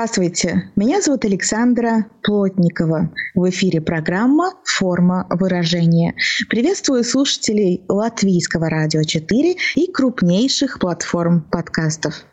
Здравствуйте, меня зовут Александра Плотникова. В эфире программа «Форма выражения». Приветствую слушателей Латвийского радио 4 и крупнейших платформ подкастов.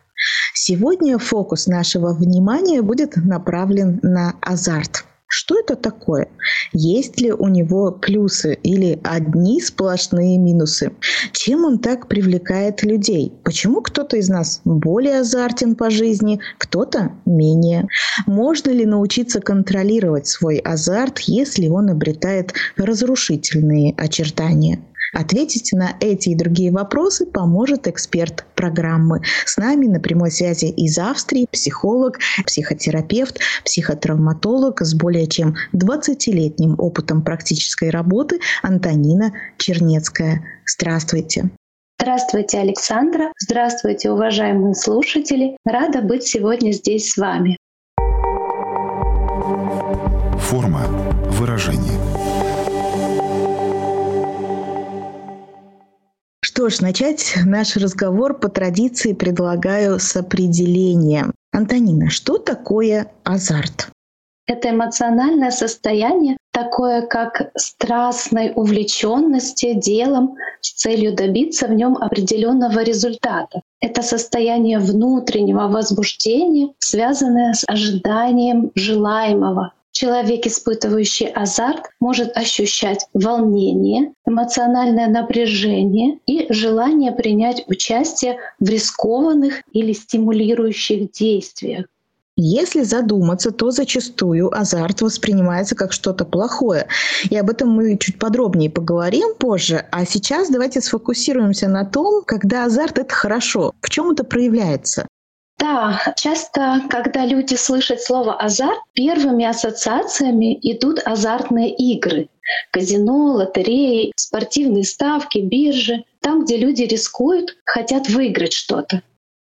Сегодня фокус нашего внимания будет направлен на азарт – что это такое? Есть ли у него плюсы или одни сплошные минусы? Чем он так привлекает людей? Почему кто-то из нас более азартен по жизни, кто-то менее? Можно ли научиться контролировать свой азарт, если он обретает разрушительные очертания? Ответить на эти и другие вопросы поможет эксперт программы. С нами на прямой связи из Австрии психолог, психотерапевт, психотравматолог с более чем 20-летним опытом практической работы Антонина Чернецкая. Здравствуйте. Здравствуйте, Александра. Здравствуйте, уважаемые слушатели. Рада быть сегодня здесь с вами. Форма выражения. Что ж, начать наш разговор по традиции предлагаю с определения. Антонина, что такое азарт? Это эмоциональное состояние, такое как страстной увлеченности делом с целью добиться в нем определенного результата. Это состояние внутреннего возбуждения, связанное с ожиданием желаемого, Человек, испытывающий азарт, может ощущать волнение, эмоциональное напряжение и желание принять участие в рискованных или стимулирующих действиях. Если задуматься, то зачастую азарт воспринимается как что-то плохое. И об этом мы чуть подробнее поговорим позже. А сейчас давайте сфокусируемся на том, когда азарт — это хорошо. В чем это проявляется? Да, часто, когда люди слышат слово азарт, первыми ассоциациями идут азартные игры. Казино, лотереи, спортивные ставки, биржи. Там, где люди рискуют, хотят выиграть что-то.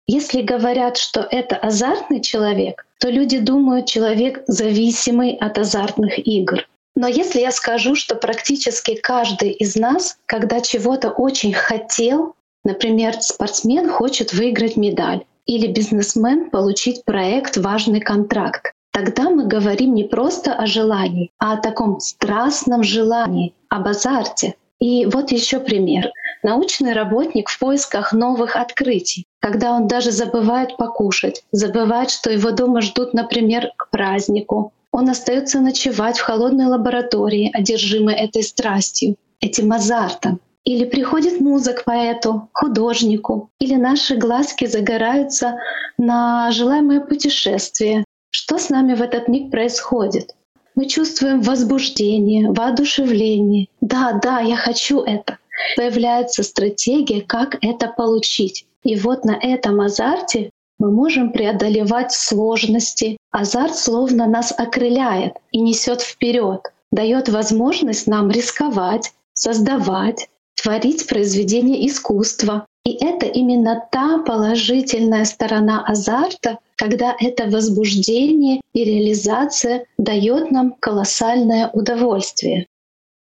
Если говорят, что это азартный человек, то люди думают, человек зависимый от азартных игр. Но если я скажу, что практически каждый из нас, когда чего-то очень хотел, например, спортсмен хочет выиграть медаль, или бизнесмен получить проект, важный контракт. Тогда мы говорим не просто о желании, а о таком страстном желании, об азарте. И вот еще пример. Научный работник в поисках новых открытий, когда он даже забывает покушать, забывает, что его дома ждут, например, к празднику. Он остается ночевать в холодной лаборатории, одержимой этой страстью, этим азартом. Или приходит муза к поэту, художнику, или наши глазки загораются на желаемое путешествие. Что с нами в этот миг происходит? Мы чувствуем возбуждение, воодушевление. Да, да, я хочу это. Появляется стратегия, как это получить. И вот на этом азарте мы можем преодолевать сложности. Азарт словно нас окрыляет и несет вперед, дает возможность нам рисковать, создавать, творить произведение искусства. И это именно та положительная сторона азарта, когда это возбуждение и реализация дает нам колоссальное удовольствие.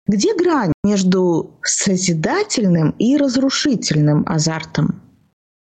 Где грань между созидательным и разрушительным азартом?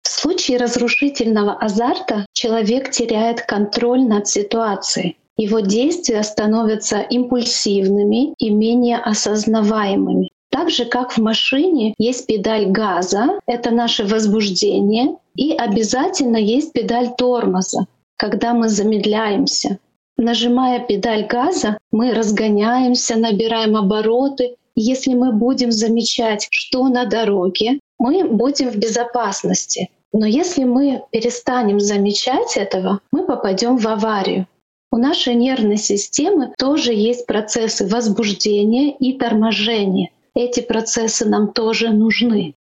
В случае разрушительного азарта человек теряет контроль над ситуацией. Его действия становятся импульсивными и менее осознаваемыми. Так же, как в машине есть педаль газа, это наше возбуждение, и обязательно есть педаль тормоза, когда мы замедляемся. Нажимая педаль газа, мы разгоняемся, набираем обороты. Если мы будем замечать, что на дороге, мы будем в безопасности. Но если мы перестанем замечать этого, мы попадем в аварию. У нашей нервной системы тоже есть процессы возбуждения и торможения эти процессы нам тоже нужны.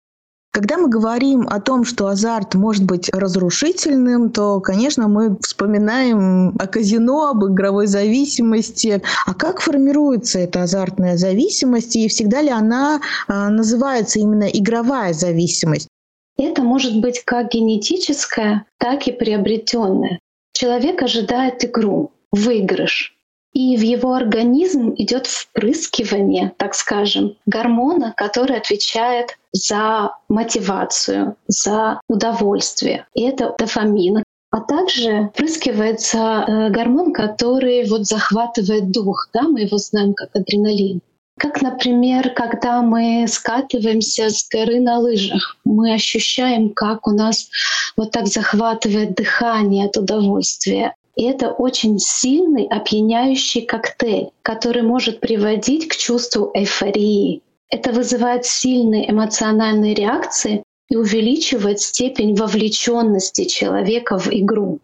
Когда мы говорим о том, что азарт может быть разрушительным, то, конечно, мы вспоминаем о казино, об игровой зависимости. А как формируется эта азартная зависимость и всегда ли она а, называется именно игровая зависимость? Это может быть как генетическое, так и приобретенное. Человек ожидает игру, выигрыш. И в его организм идет впрыскивание, так скажем, гормона, который отвечает за мотивацию, за удовольствие. И это дофамин. А также впрыскивается э, гормон, который вот захватывает дух. Да, мы его знаем как адреналин. Как, например, когда мы скатываемся с горы на лыжах, мы ощущаем, как у нас вот так захватывает дыхание от удовольствия. И это очень сильный опьяняющий коктейль, который может приводить к чувству эйфории. Это вызывает сильные эмоциональные реакции и увеличивает степень вовлеченности человека в игру.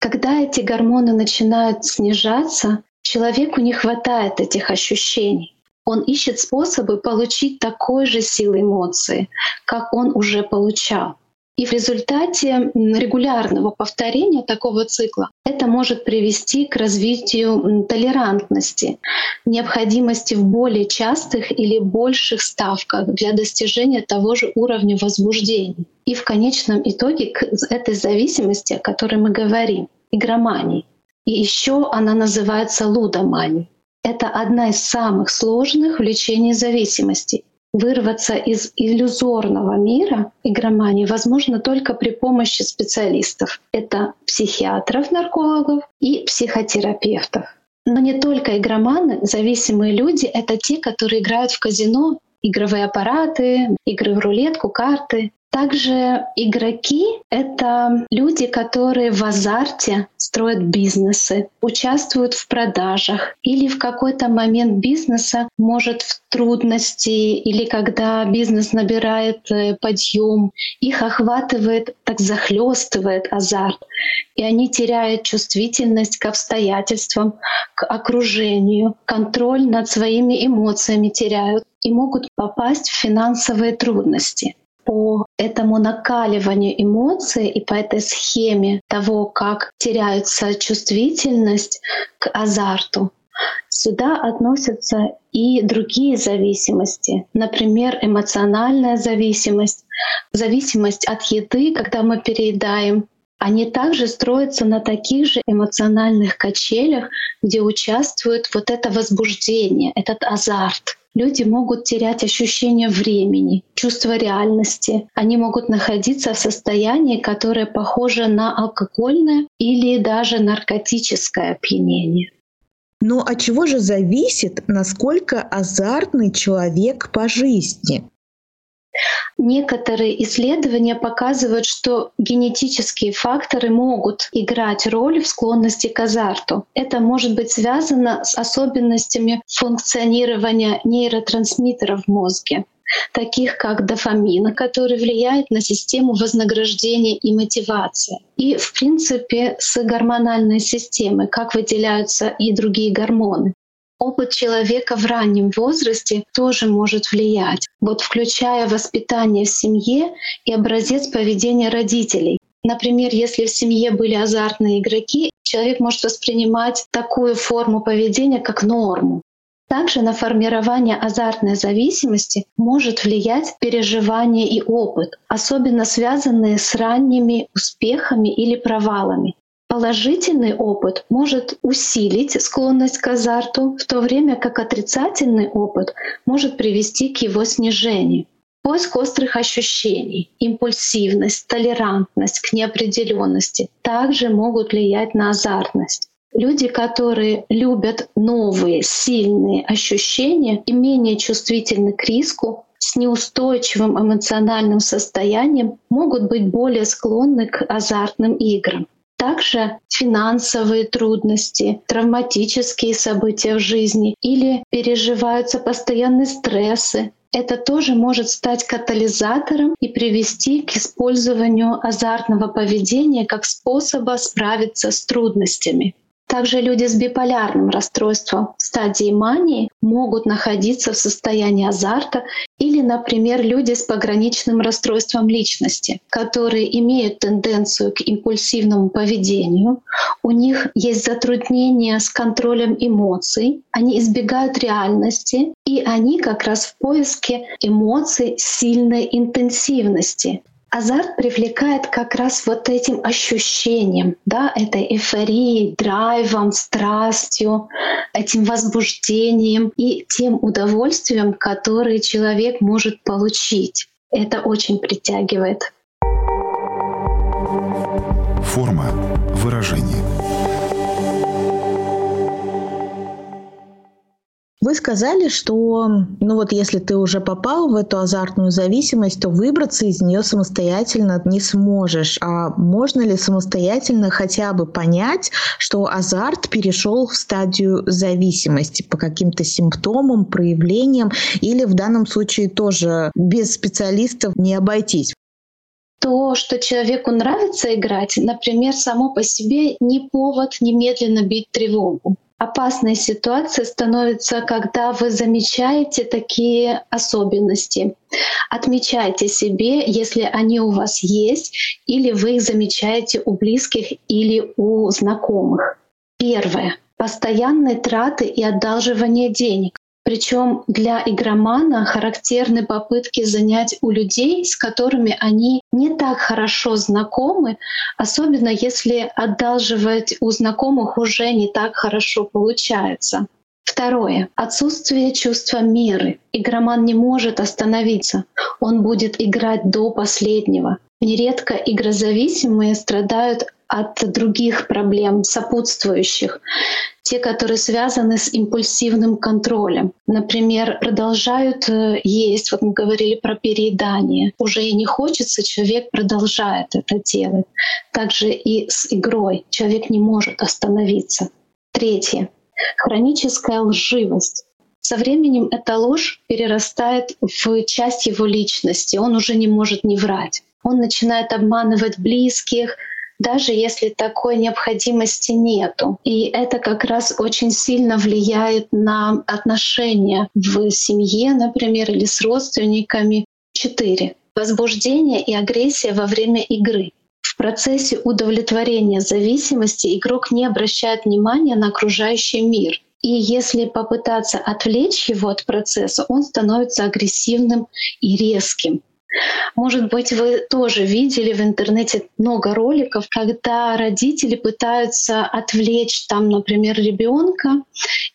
Когда эти гормоны начинают снижаться, человеку не хватает этих ощущений. Он ищет способы получить такой же силы эмоции, как он уже получал. И в результате регулярного повторения такого цикла это может привести к развитию толерантности, необходимости в более частых или больших ставках для достижения того же уровня возбуждения. И в конечном итоге к этой зависимости, о которой мы говорим, игромании. И еще она называется лудоманией. Это одна из самых сложных влечений зависимости. Вырваться из иллюзорного мира игромании возможно только при помощи специалистов. Это психиатров, наркологов и психотерапевтов. Но не только игроманы, зависимые люди — это те, которые играют в казино, игровые аппараты, игры в рулетку, карты. Также игроки — это люди, которые в азарте строят бизнесы, участвуют в продажах или в какой-то момент бизнеса может в трудности или когда бизнес набирает э, подъем, их охватывает, так захлестывает азарт, и они теряют чувствительность к обстоятельствам, к окружению, контроль над своими эмоциями теряют и могут попасть в финансовые трудности по этому накаливанию эмоций и по этой схеме того, как теряется чувствительность к азарту, Сюда относятся и другие зависимости, например, эмоциональная зависимость, зависимость от еды, когда мы переедаем. Они также строятся на таких же эмоциональных качелях, где участвует вот это возбуждение, этот азарт люди могут терять ощущение времени, чувство реальности. Они могут находиться в состоянии, которое похоже на алкогольное или даже наркотическое опьянение. Но от чего же зависит, насколько азартный человек по жизни? Некоторые исследования показывают, что генетические факторы могут играть роль в склонности к азарту. Это может быть связано с особенностями функционирования нейротрансмиттеров в мозге таких как дофамин, который влияет на систему вознаграждения и мотивации. И, в принципе, с гормональной системой, как выделяются и другие гормоны опыт человека в раннем возрасте тоже может влиять, вот включая воспитание в семье и образец поведения родителей. Например, если в семье были азартные игроки, человек может воспринимать такую форму поведения как норму. Также на формирование азартной зависимости может влиять переживание и опыт, особенно связанные с ранними успехами или провалами. Положительный опыт может усилить склонность к азарту, в то время как отрицательный опыт может привести к его снижению. Поиск острых ощущений, импульсивность, толерантность к неопределенности также могут влиять на азартность. Люди, которые любят новые, сильные ощущения и менее чувствительны к риску, с неустойчивым эмоциональным состоянием могут быть более склонны к азартным играм. Также финансовые трудности, травматические события в жизни или переживаются постоянные стрессы. Это тоже может стать катализатором и привести к использованию азартного поведения как способа справиться с трудностями. Также люди с биполярным расстройством в стадии мании могут находиться в состоянии азарта или, например, люди с пограничным расстройством личности, которые имеют тенденцию к импульсивному поведению, у них есть затруднения с контролем эмоций, они избегают реальности, и они как раз в поиске эмоций сильной интенсивности. Азарт привлекает как раз вот этим ощущением, да, этой эйфорией, драйвом, страстью, этим возбуждением и тем удовольствием, которое человек может получить. Это очень притягивает. Форма выражения. Вы сказали, что, ну вот если ты уже попал в эту азартную зависимость, то выбраться из нее самостоятельно не сможешь. А можно ли самостоятельно хотя бы понять, что азарт перешел в стадию зависимости по каким-то симптомам, проявлениям, или в данном случае тоже без специалистов не обойтись? то, что человеку нравится играть, например, само по себе не повод немедленно бить тревогу опасной ситуацией становится, когда вы замечаете такие особенности. Отмечайте себе, если они у вас есть, или вы их замечаете у близких или у знакомых. Первое. Постоянные траты и одалживание денег. Причем для игромана характерны попытки занять у людей, с которыми они не так хорошо знакомы, особенно если одалживать у знакомых уже не так хорошо получается. Второе. Отсутствие чувства меры. Игроман не может остановиться. Он будет играть до последнего. Нередко игрозависимые страдают от других проблем, сопутствующих, те, которые связаны с импульсивным контролем. Например, продолжают э, есть, вот мы говорили про переедание, уже и не хочется, человек продолжает это делать. Также и с игрой человек не может остановиться. Третье. Хроническая лживость. Со временем эта ложь перерастает в часть его личности, он уже не может не врать. Он начинает обманывать близких, даже если такой необходимости нету. И это как раз очень сильно влияет на отношения в семье, например, или с родственниками. Четыре. Возбуждение и агрессия во время игры. В процессе удовлетворения зависимости игрок не обращает внимания на окружающий мир. И если попытаться отвлечь его от процесса, он становится агрессивным и резким. Может быть, вы тоже видели в интернете много роликов, когда родители пытаются отвлечь там, например, ребенка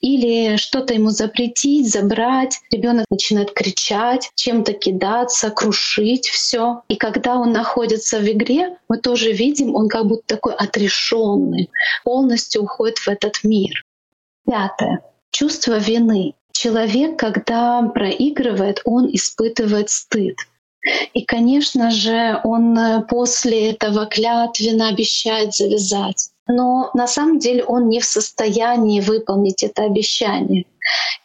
или что-то ему запретить, забрать. Ребенок начинает кричать, чем-то кидаться, крушить все. И когда он находится в игре, мы тоже видим, он как будто такой отрешенный, полностью уходит в этот мир. Пятое. Чувство вины. Человек, когда проигрывает, он испытывает стыд. И, конечно же, он э, после этого клятвенно обещает завязать. Но на самом деле он не в состоянии выполнить это обещание.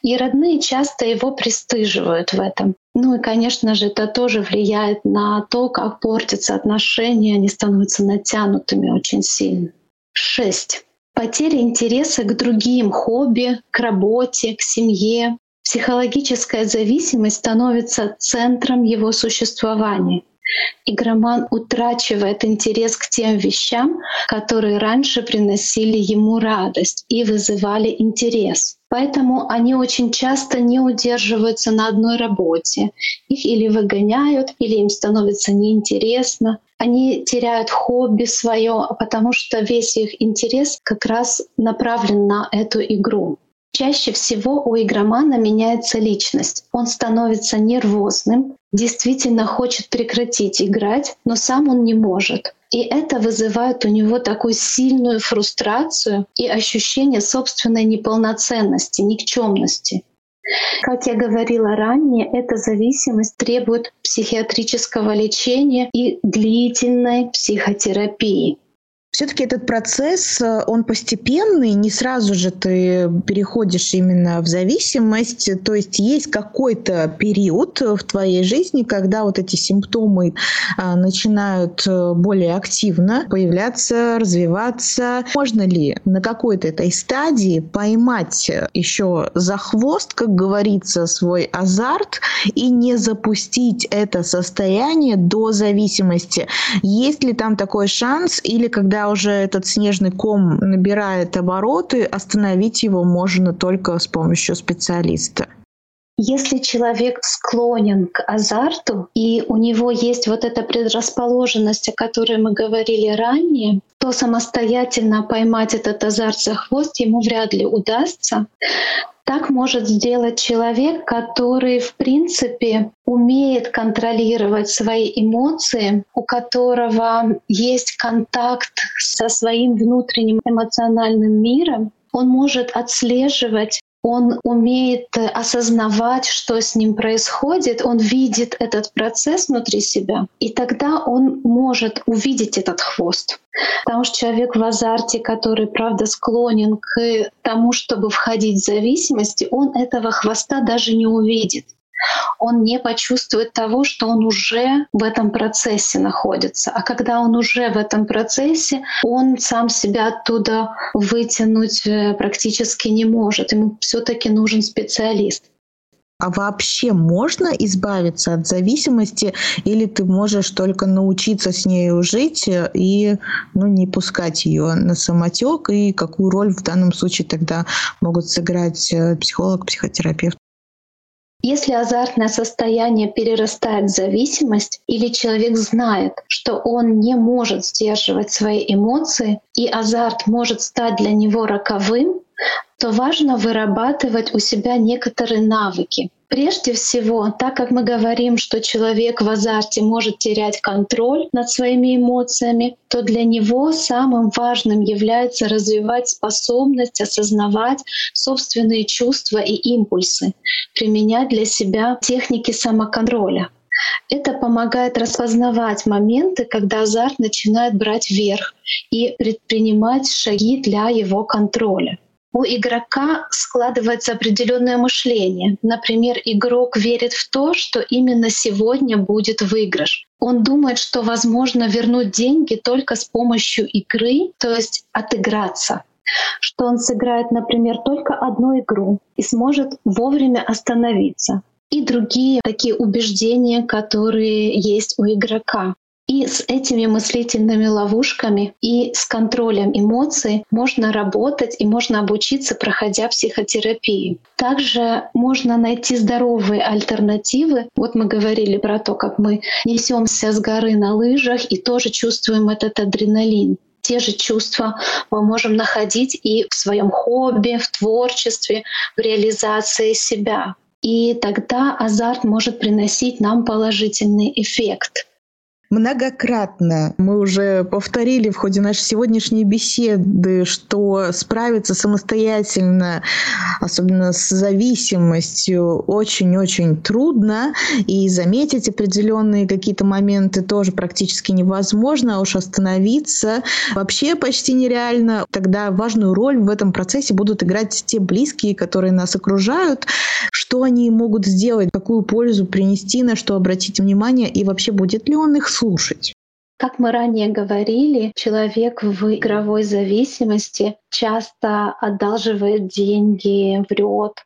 И родные часто его пристыживают в этом. Ну и, конечно же, это тоже влияет на то, как портятся отношения, они становятся натянутыми очень сильно. Шесть. Потеря интереса к другим хобби, к работе, к семье, Психологическая зависимость становится центром его существования. Игроман утрачивает интерес к тем вещам, которые раньше приносили ему радость и вызывали интерес. Поэтому они очень часто не удерживаются на одной работе. Их или выгоняют, или им становится неинтересно. Они теряют хобби свое, потому что весь их интерес как раз направлен на эту игру. Чаще всего у игромана меняется личность. Он становится нервозным, действительно хочет прекратить играть, но сам он не может. И это вызывает у него такую сильную фрустрацию и ощущение собственной неполноценности, никчемности. Как я говорила ранее, эта зависимость требует психиатрического лечения и длительной психотерапии. Все-таки этот процесс, э, он постепенный, не сразу же ты переходишь именно в зависимость. То есть есть какой-то период в твоей жизни, когда вот эти симптомы а, начинают э, более активно появляться, развиваться. Можно ли на какой-то этой стадии поймать еще за хвост, как говорится, свой азарт и не запустить это состояние до зависимости? Есть ли там такой шанс или когда уже этот снежный ком набирает обороты, остановить его можно только с помощью специалиста. Если человек склонен к азарту, и у него есть вот эта предрасположенность, о которой мы говорили ранее, то самостоятельно поймать этот азарт за хвост ему вряд ли удастся. Так может сделать человек, который, в принципе, умеет контролировать свои эмоции, у которого есть контакт со своим внутренним эмоциональным миром. Он может отслеживать он умеет осознавать, что с ним происходит, он видит этот процесс внутри себя, и тогда он может увидеть этот хвост. Потому что человек в азарте, который, правда, склонен к тому, чтобы входить в зависимости, он этого хвоста даже не увидит он не почувствует того, что он уже в этом процессе находится. А когда он уже в этом процессе, он сам себя оттуда вытянуть э, практически не может. Ему все-таки нужен специалист. А вообще можно избавиться от зависимости, или ты можешь только научиться с ней жить и ну, не пускать ее на самотек, и какую роль в данном случае тогда могут сыграть э, психолог, психотерапевт? Если азартное состояние перерастает в зависимость, или человек знает, что он не может сдерживать свои эмоции, и азарт может стать для него роковым, то важно вырабатывать у себя некоторые навыки. Прежде всего, так как мы говорим, что человек в азарте может терять контроль над своими эмоциями, то для него самым важным является развивать способность осознавать собственные чувства и импульсы, применять для себя техники самоконтроля. Это помогает распознавать моменты, когда азарт начинает брать верх и предпринимать шаги для его контроля у игрока складывается определенное мышление. Например, игрок верит в то, что именно сегодня будет выигрыш. Он думает, что возможно вернуть деньги только с помощью игры, то есть отыграться что он сыграет, например, только одну игру и сможет вовремя остановиться. И другие такие убеждения, которые есть у игрока. И с этими мыслительными ловушками и с контролем эмоций можно работать и можно обучиться, проходя психотерапию. Также можно найти здоровые альтернативы. Вот мы говорили про то, как мы несемся с горы на лыжах и тоже чувствуем этот адреналин те же чувства мы можем находить и в своем хобби, в творчестве, в реализации себя. И тогда азарт может приносить нам положительный эффект многократно. Мы уже повторили в ходе нашей сегодняшней беседы, что справиться самостоятельно, особенно с зависимостью, очень-очень трудно, и заметить определенные какие-то моменты тоже практически невозможно, а уж остановиться вообще почти нереально. Тогда важную роль в этом процессе будут играть те близкие, которые нас окружают, что они могут сделать, какую пользу принести, на что обратить внимание, и вообще будет ли он их слушать. Как мы ранее говорили, человек в игровой зависимости часто одалживает деньги, врет.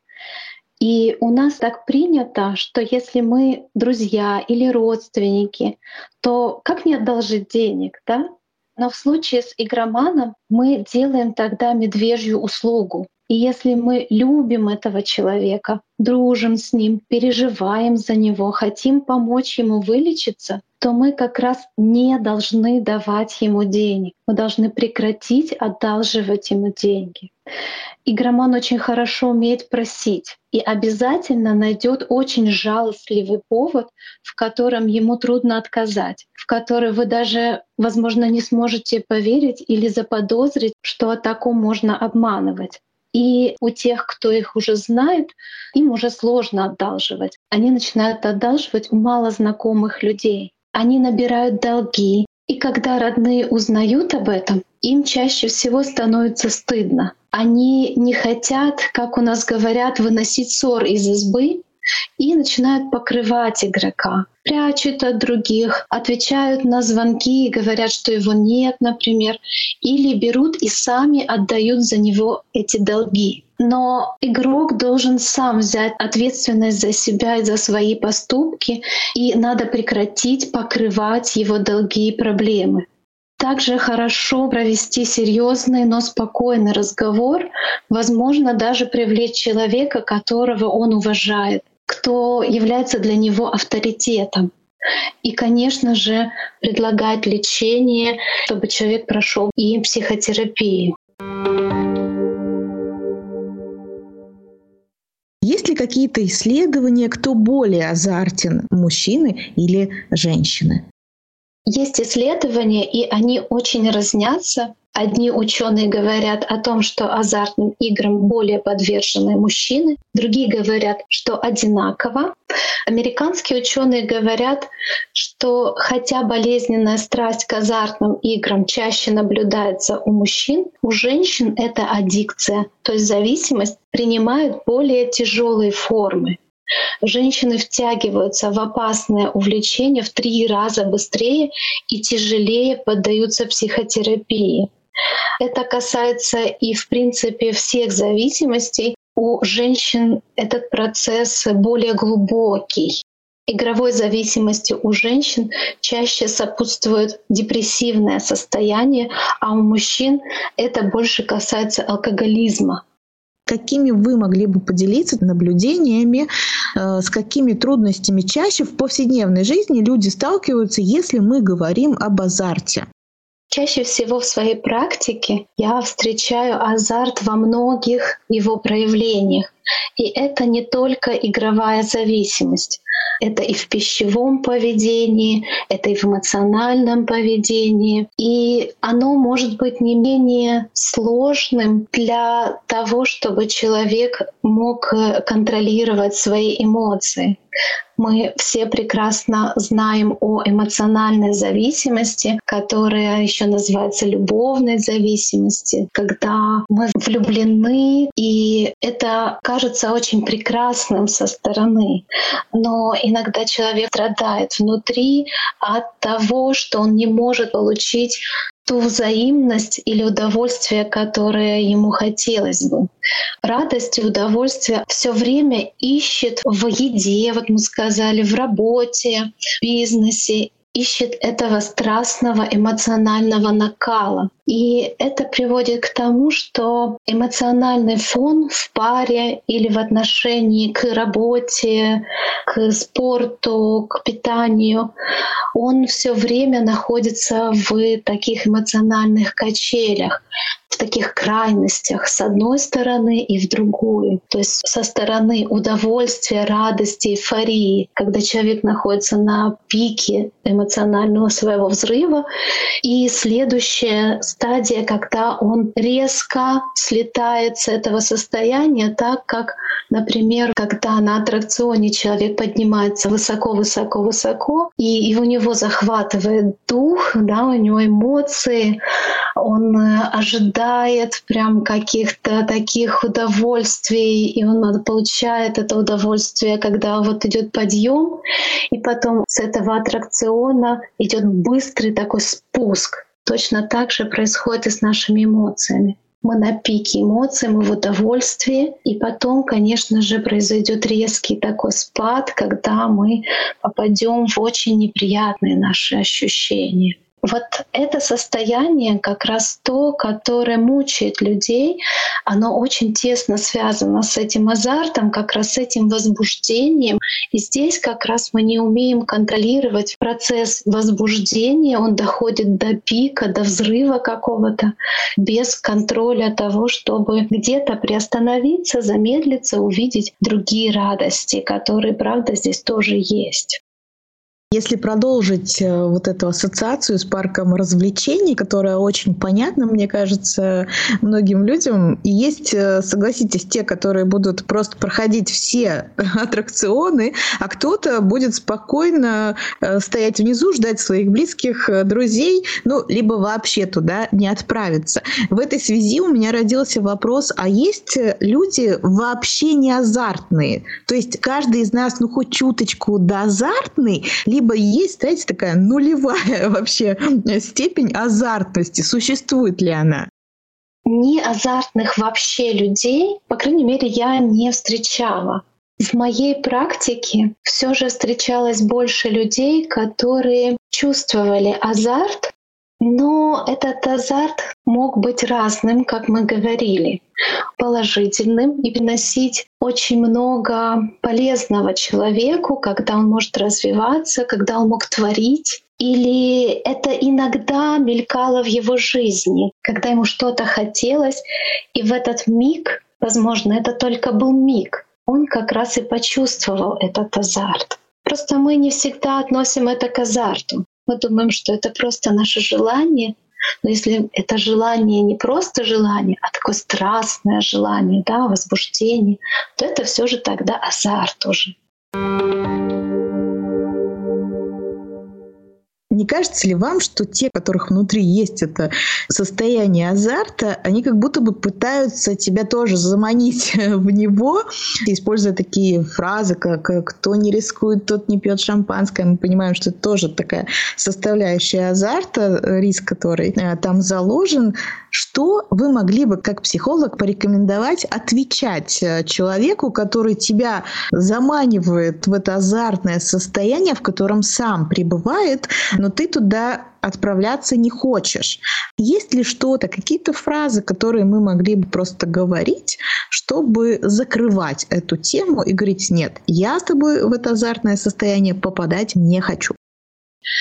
И у нас так принято, что если мы друзья или родственники, то как не одолжить денег, да? Но в случае с игроманом мы делаем тогда медвежью услугу. И если мы любим этого человека, дружим с ним, переживаем за него, хотим помочь ему вылечиться, то мы как раз не должны давать ему денег. Мы должны прекратить одалживать ему деньги. Игроман очень хорошо умеет просить и обязательно найдет очень жалостливый повод, в котором ему трудно отказать, в который вы даже, возможно, не сможете поверить или заподозрить, что о таком можно обманывать. И у тех, кто их уже знает, им уже сложно одалживать. Они начинают одалживать у малознакомых людей. Они набирают долги. И когда родные узнают об этом, им чаще всего становится стыдно. Они не хотят, как у нас говорят, выносить ссор из избы, и начинают покрывать игрока, прячут от других, отвечают на звонки и говорят, что его нет, например, или берут и сами отдают за него эти долги. Но игрок должен сам взять ответственность за себя и за свои поступки, и надо прекратить покрывать его долги и проблемы. Также хорошо провести серьезный, но спокойный разговор, возможно, даже привлечь человека, которого он уважает, кто является для него авторитетом. И, конечно же, предлагать лечение, чтобы человек прошел и психотерапию. Есть ли какие-то исследования, кто более азартен, мужчины или женщины? Есть исследования, и они очень разнятся. Одни ученые говорят о том, что азартным играм более подвержены мужчины, другие говорят, что одинаково. Американские ученые говорят, что хотя болезненная страсть к азартным играм чаще наблюдается у мужчин, у женщин это аддикция, то есть зависимость принимает более тяжелые формы. Женщины втягиваются в опасное увлечение в три раза быстрее и тяжелее поддаются психотерапии. Это касается и, в принципе, всех зависимостей. У женщин этот процесс более глубокий. Игровой зависимости у женщин чаще сопутствует депрессивное состояние, а у мужчин это больше касается алкоголизма. Какими вы могли бы поделиться наблюдениями, э, с какими трудностями чаще в повседневной жизни люди сталкиваются, если мы говорим об азарте? Чаще всего в своей практике я встречаю азарт во многих его проявлениях. И это не только игровая зависимость. Это и в пищевом поведении, это и в эмоциональном поведении. И оно может быть не менее сложным для того, чтобы человек мог э, контролировать свои эмоции. Мы все прекрасно знаем о эмоциональной зависимости, которая еще называется любовной зависимости, когда мы влюблены, и кажется очень прекрасным со стороны. Но иногда человек страдает внутри от того, что он не может получить ту взаимность или удовольствие, которое ему хотелось бы. Радость и удовольствие все время ищет в еде, вот мы сказали, в работе, в бизнесе ищет этого страстного эмоционального накала. И это приводит к тому, что эмоциональный фон в паре или в отношении к работе, к спорту, к питанию, он все время находится в таких эмоциональных качелях в таких крайностях с одной стороны и в другую. То есть со стороны удовольствия, радости, эйфории, когда человек находится на пике эмоционального своего взрыва, и следующая стадия, когда он резко слетает с этого состояния, так как, например, когда на аттракционе человек поднимается высоко-высоко-высоко, и, и у него захватывает дух, да, у него эмоции, он э, ожидает прям каких-то таких удовольствий, и он получает это удовольствие, когда вот идет подъем, и потом с этого аттракциона идет быстрый такой спуск. Точно так же происходит и с нашими эмоциями. Мы на пике эмоций, мы в удовольствии, и потом, конечно же, произойдет резкий такой спад, когда мы попадем в очень неприятные наши ощущения. Вот это состояние как раз то, которое мучает людей, оно очень тесно связано с этим азартом, как раз с этим возбуждением. И здесь как раз мы не умеем контролировать процесс возбуждения, он доходит до пика, до взрыва какого-то, без контроля того, чтобы где-то приостановиться, замедлиться, увидеть другие радости, которые, правда, здесь тоже есть. Если продолжить э, вот эту ассоциацию с парком развлечений, которая очень понятна, мне кажется, многим людям, и есть, э, согласитесь, те, которые будут просто проходить все аттракционы, а кто-то будет спокойно э, стоять внизу, ждать своих близких, друзей, ну, либо вообще туда не отправиться. В этой связи у меня родился вопрос, а есть люди вообще не азартные? То есть каждый из нас, ну, хоть чуточку да азартный, либо есть, знаете, такая нулевая вообще степень азартности. Существует ли она? Не азартных вообще людей, по крайней мере, я не встречала. В моей практике все же встречалось больше людей, которые чувствовали азарт, Но этот азарт мог быть разным, как мы говорили, положительным и приносить очень много полезного человеку, когда он может развиваться, когда он мог творить. Или это иногда мелькало в его жизни, когда ему что-то хотелось, и в этот миг, возможно, это только был миг, он как раз и почувствовал этот азарт. Просто мы не всегда относим это к азарту. Мы думаем, что это просто наше желание, но если это желание не просто желание, а такое страстное желание, да, возбуждение, то это все же тогда азарт уже. Кажется ли вам, что те, которых внутри есть это состояние азарта, они как будто бы пытаются тебя тоже заманить в него, используя такие фразы, как «кто не рискует, тот не пьет шампанское». Мы понимаем, что это тоже такая составляющая азарта, риск, который э, там заложен. Что вы могли бы, как психолог, порекомендовать отвечать э, человеку, который тебя заманивает в это азартное состояние, в котором сам пребывает, но ты туда отправляться не хочешь. Есть ли что-то, какие-то фразы, которые мы могли бы просто говорить, чтобы закрывать эту тему и говорить, нет, я с тобой в это азартное состояние попадать не хочу.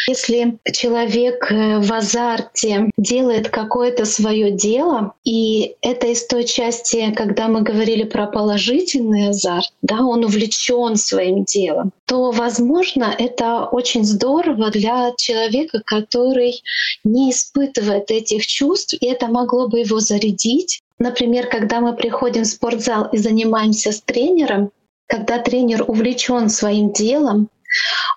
Если человек э, в азарте делает какое-то свое дело, и это из той части, когда мы говорили про положительный азарт, да, он увлечен своим делом, то, возможно, это очень здорово для человека, который не испытывает этих чувств, и это могло бы его зарядить. Например, когда мы приходим в спортзал и занимаемся с тренером, когда тренер увлечен своим делом,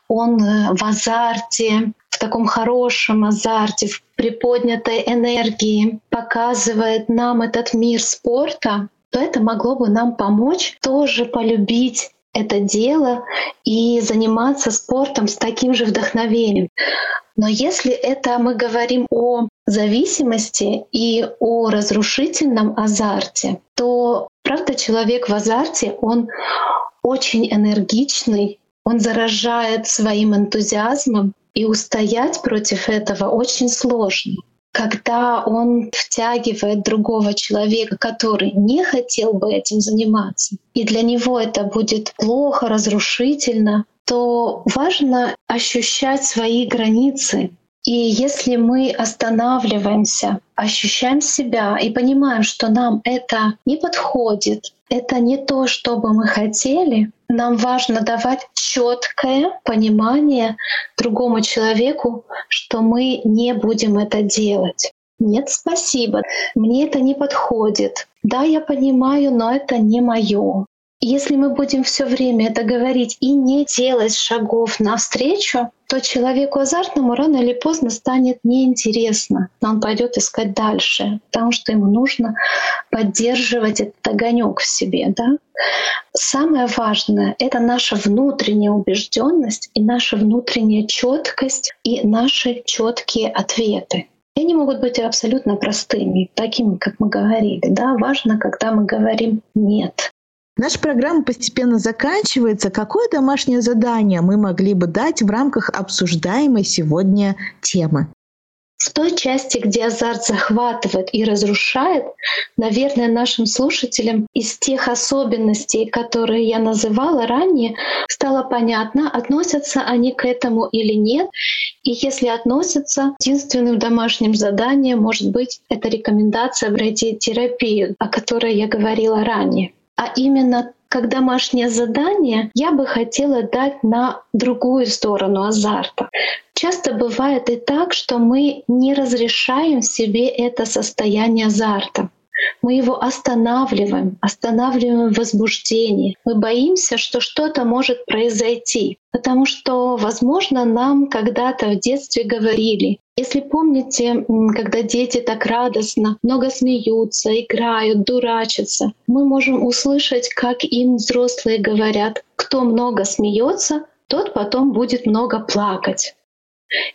он э, в азарте, в таком хорошем азарте, в приподнятой энергии показывает нам этот мир спорта, то это могло бы нам помочь тоже полюбить это дело и заниматься спортом с таким же вдохновением. Но если это мы говорим о зависимости и о разрушительном азарте, то правда человек в азарте, он очень энергичный, он заражает своим энтузиазмом, и устоять против этого очень сложно. Когда он втягивает другого человека, который не хотел бы этим заниматься, и для него это будет плохо, разрушительно, то важно ощущать свои границы. И если мы останавливаемся, ощущаем себя и понимаем, что нам это не подходит, это не то, что бы мы хотели, нам важно давать четкое понимание другому человеку, что мы не будем это делать. Нет, спасибо, мне это не подходит. Да, я понимаю, но это не мое. Если мы будем все время это говорить и не делать шагов навстречу, то человеку азартному рано или поздно станет неинтересно. Он пойдет искать дальше, потому что ему нужно поддерживать этот огонек в себе. Да? Самое важное — это наша внутренняя убежденность и наша внутренняя четкость и наши четкие ответы. И они могут быть абсолютно простыми, такими, как мы говорили. Да? Важно, когда мы говорим «нет». Наша программа постепенно заканчивается. Какое домашнее задание мы могли бы дать в рамках обсуждаемой сегодня темы? В той части, где азарт захватывает и разрушает, наверное, нашим слушателям из тех особенностей, которые я называла ранее, стало понятно, относятся они к этому или нет. И если относятся, единственным домашним заданием может быть эта рекомендация пройти терапию, о которой я говорила ранее а именно как домашнее задание я бы хотела дать на другую сторону азарта. Часто бывает и так, что мы не разрешаем себе это состояние азарта. Мы его останавливаем, останавливаем возбуждение. Мы боимся, что что-то может произойти, потому что, возможно, нам когда-то в детстве говорили, если помните, когда дети так радостно, много смеются, играют, дурачатся, мы можем услышать, как им взрослые говорят, кто много смеется, тот потом будет много плакать.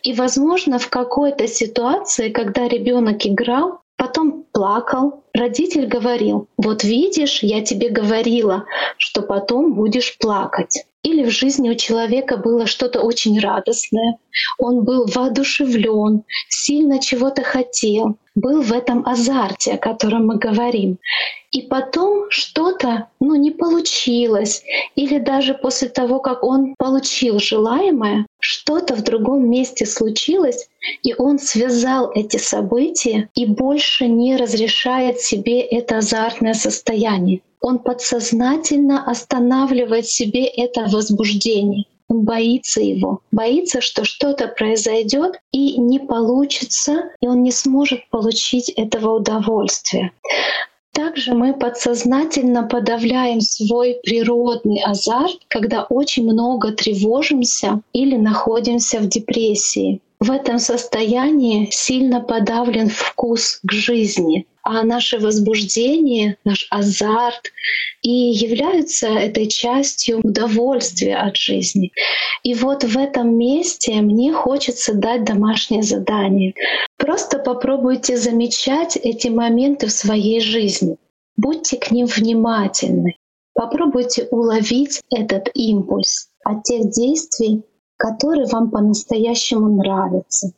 И, возможно, в какой-то ситуации, когда ребенок играл, потом плакал, родитель говорил, вот видишь, я тебе говорила, что потом будешь плакать. или в жизни у человека было что-то очень радостное, он был воодушевлен, сильно чего-то хотел, был в этом азарте, о котором мы говорим. И потом что-то ну, не получилось, или даже после того, как он получил желаемое, что-то в другом месте случилось, и он связал эти события и больше не разрешает себе это азартное состояние. Он подсознательно останавливает себе это возбуждение. Он боится его, боится, что что-то произойдет и не получится, и он не сможет получить этого удовольствия. Также мы подсознательно подавляем свой природный азарт, когда очень много тревожимся или находимся в депрессии. В этом состоянии сильно подавлен вкус к жизни а наше возбуждение, наш азарт и являются этой частью удовольствия от жизни. И вот в этом месте мне хочется дать домашнее задание. Просто попробуйте замечать эти моменты в своей жизни. Будьте к ним внимательны. Попробуйте уловить этот импульс от тех действий, которые вам по-настоящему нравятся.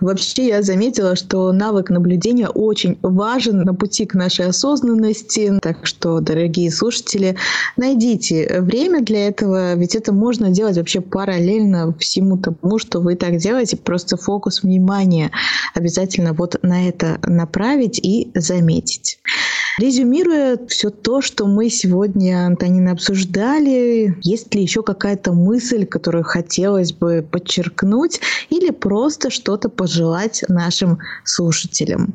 Вообще я заметила, что навык наблюдения очень важен на пути к нашей осознанности. Так что, дорогие слушатели, найдите время для этого, ведь это можно делать вообще параллельно всему тому, что вы так делаете. Просто фокус внимания обязательно вот на это направить и заметить. Резюмируя все то, что мы сегодня, Антонина, обсуждали, есть ли еще какая-то мысль, которую хотелось бы подчеркнуть или просто что-то пожелать нашим слушателям?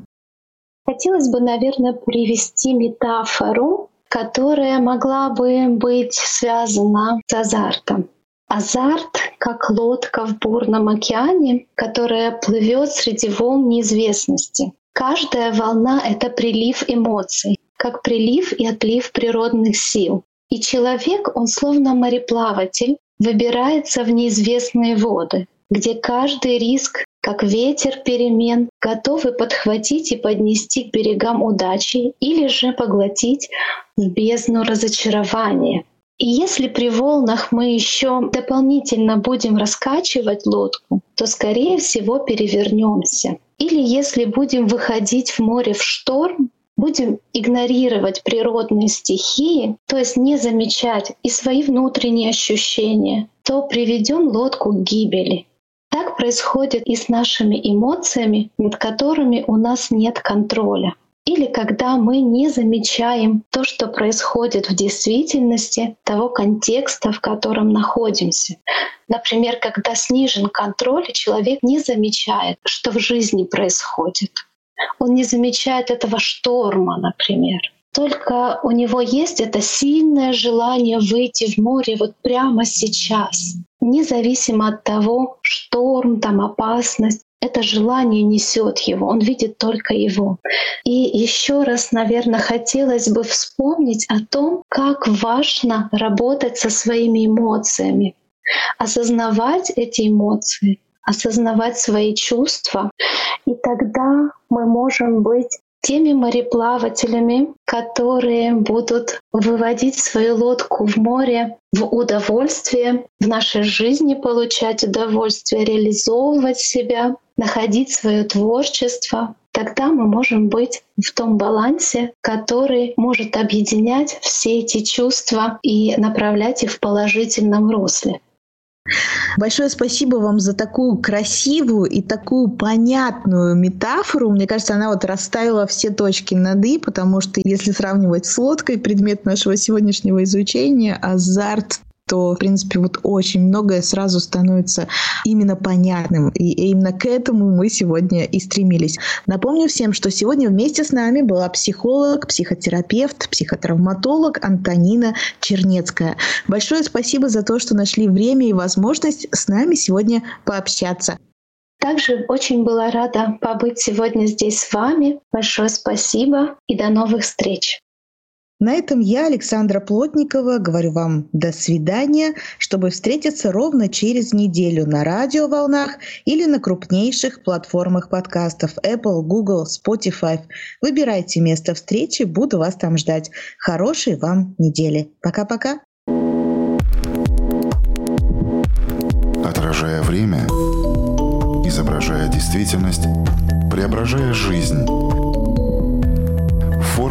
Хотелось бы, наверное, привести метафору, которая могла бы быть связана с азартом. Азарт как лодка в бурном океане, которая плывет среди волн неизвестности. Каждая волна — это прилив эмоций, как прилив и отлив природных сил. И человек, он словно мореплаватель, выбирается в неизвестные воды, где каждый риск, как ветер перемен, готовы подхватить и поднести к берегам удачи или же поглотить в бездну разочарования. И если при волнах мы еще дополнительно будем раскачивать лодку, то, скорее всего, перевернемся. Или если будем выходить в море в шторм, будем игнорировать природные стихии, то есть не замечать и свои внутренние ощущения, то приведем лодку к гибели. Так происходит и с нашими эмоциями, над которыми у нас нет контроля. Или когда мы не замечаем то, что происходит в действительности, того контекста, в котором находимся. Например, когда снижен контроль, человек не замечает, что в жизни происходит. Он не замечает этого шторма, например. Только у него есть это сильное желание выйти в море вот прямо сейчас, независимо от того, шторм, там опасность это желание несет его, он видит только его. И еще раз, наверное, хотелось бы вспомнить о том, как важно работать со своими эмоциями, осознавать эти эмоции, осознавать свои чувства, и тогда мы можем быть теми мореплавателями, которые будут выводить свою лодку в море в удовольствие, в нашей жизни получать удовольствие, реализовывать себя, находить свое творчество, тогда мы можем быть в том балансе, который может объединять все эти чувства и направлять их в положительном русле. Большое спасибо вам за такую красивую и такую понятную метафору. Мне кажется, она вот расставила все точки над «и», потому что если сравнивать с лодкой, предмет нашего сегодняшнего изучения, азарт то, в принципе, вот очень многое сразу становится именно понятным. И именно к этому мы сегодня и стремились. Напомню всем, что сегодня вместе с нами была психолог, психотерапевт, психотравматолог Антонина Чернецкая. Большое спасибо за то, что нашли время и возможность с нами сегодня пообщаться. Также очень была рада побыть сегодня здесь с вами. Большое спасибо и до новых встреч. На этом я, Александра Плотникова, говорю вам до свидания, чтобы встретиться ровно через неделю на радиоволнах или на крупнейших платформах подкастов Apple, Google, Spotify. Выбирайте место встречи, буду вас там ждать. Хорошей вам недели. Пока-пока. Отражая время, изображая действительность, преображая жизнь.